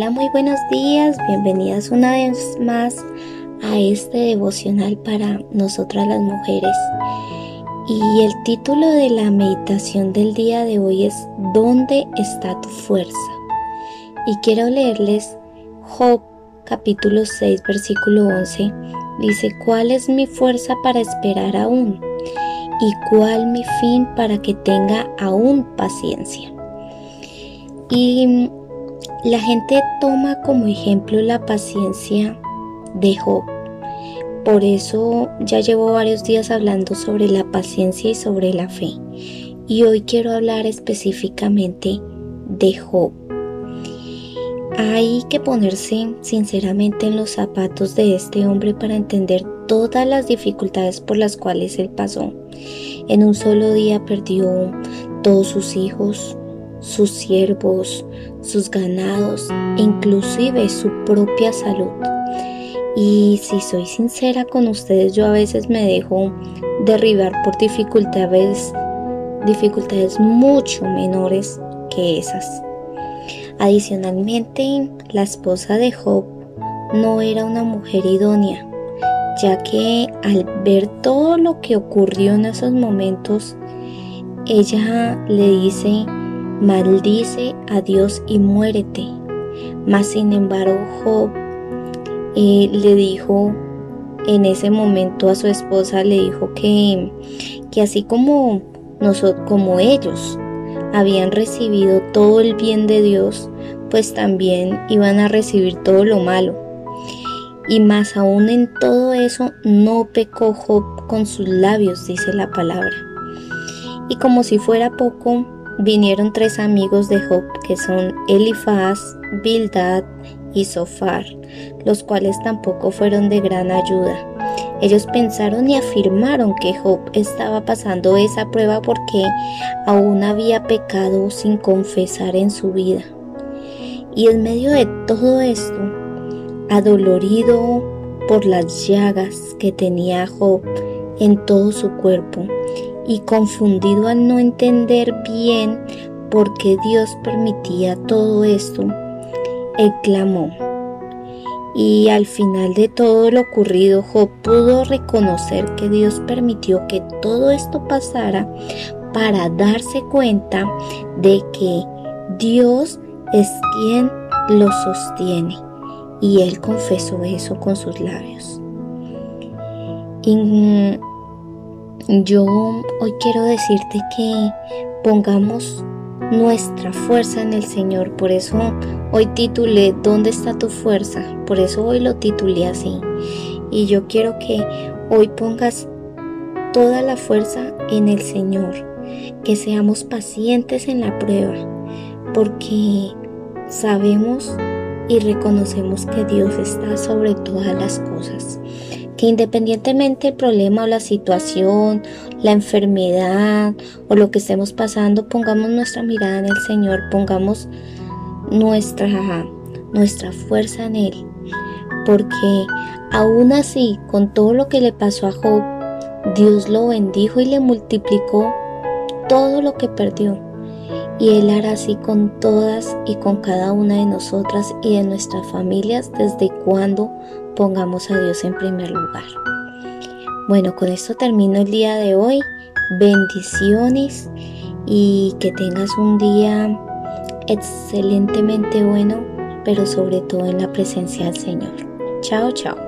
Hola, muy buenos días, bienvenidas una vez más a este devocional para nosotras las mujeres. Y el título de la meditación del día de hoy es ¿Dónde está tu fuerza? Y quiero leerles Job capítulo 6 versículo 11. Dice, ¿cuál es mi fuerza para esperar aún? ¿Y cuál mi fin para que tenga aún paciencia? Y la gente toma como ejemplo la paciencia de Job. Por eso ya llevo varios días hablando sobre la paciencia y sobre la fe. Y hoy quiero hablar específicamente de Job. Hay que ponerse sinceramente en los zapatos de este hombre para entender todas las dificultades por las cuales él pasó. En un solo día perdió todos sus hijos, sus siervos, sus ganados e inclusive su propia salud. Y si soy sincera con ustedes, yo a veces me dejo derribar por dificultades, dificultades mucho menores que esas. Adicionalmente, la esposa de Job no era una mujer idónea, ya que al ver todo lo que ocurrió en esos momentos, ella le dice maldice a Dios y muérete. Mas sin embargo Job eh, le dijo en ese momento a su esposa, le dijo que, que así como, nosotros, como ellos habían recibido todo el bien de Dios, pues también iban a recibir todo lo malo. Y más aún en todo eso no pecó Job con sus labios, dice la palabra. Y como si fuera poco, vinieron tres amigos de Job que son Elifaz, Bildad y Sofar, los cuales tampoco fueron de gran ayuda. Ellos pensaron y afirmaron que Job estaba pasando esa prueba porque aún había pecado sin confesar en su vida. Y en medio de todo esto, adolorido por las llagas que tenía Job en todo su cuerpo, y confundido al no entender bien por qué Dios permitía todo esto, él clamó. Y al final de todo lo ocurrido, Job pudo reconocer que Dios permitió que todo esto pasara para darse cuenta de que Dios es quien lo sostiene. Y él confesó eso con sus labios. Y yo hoy quiero decirte que pongamos nuestra fuerza en el Señor. Por eso hoy titulé ¿Dónde está tu fuerza? Por eso hoy lo titulé así. Y yo quiero que hoy pongas toda la fuerza en el Señor. Que seamos pacientes en la prueba. Porque sabemos y reconocemos que Dios está sobre todas las cosas que independientemente el problema o la situación, la enfermedad o lo que estemos pasando, pongamos nuestra mirada en el Señor, pongamos nuestra, nuestra fuerza en Él. Porque aún así, con todo lo que le pasó a Job, Dios lo bendijo y le multiplicó todo lo que perdió. Y Él hará así con todas y con cada una de nosotras y de nuestras familias desde cuando pongamos a Dios en primer lugar. Bueno, con esto termino el día de hoy. Bendiciones y que tengas un día excelentemente bueno, pero sobre todo en la presencia del Señor. Chao, chao.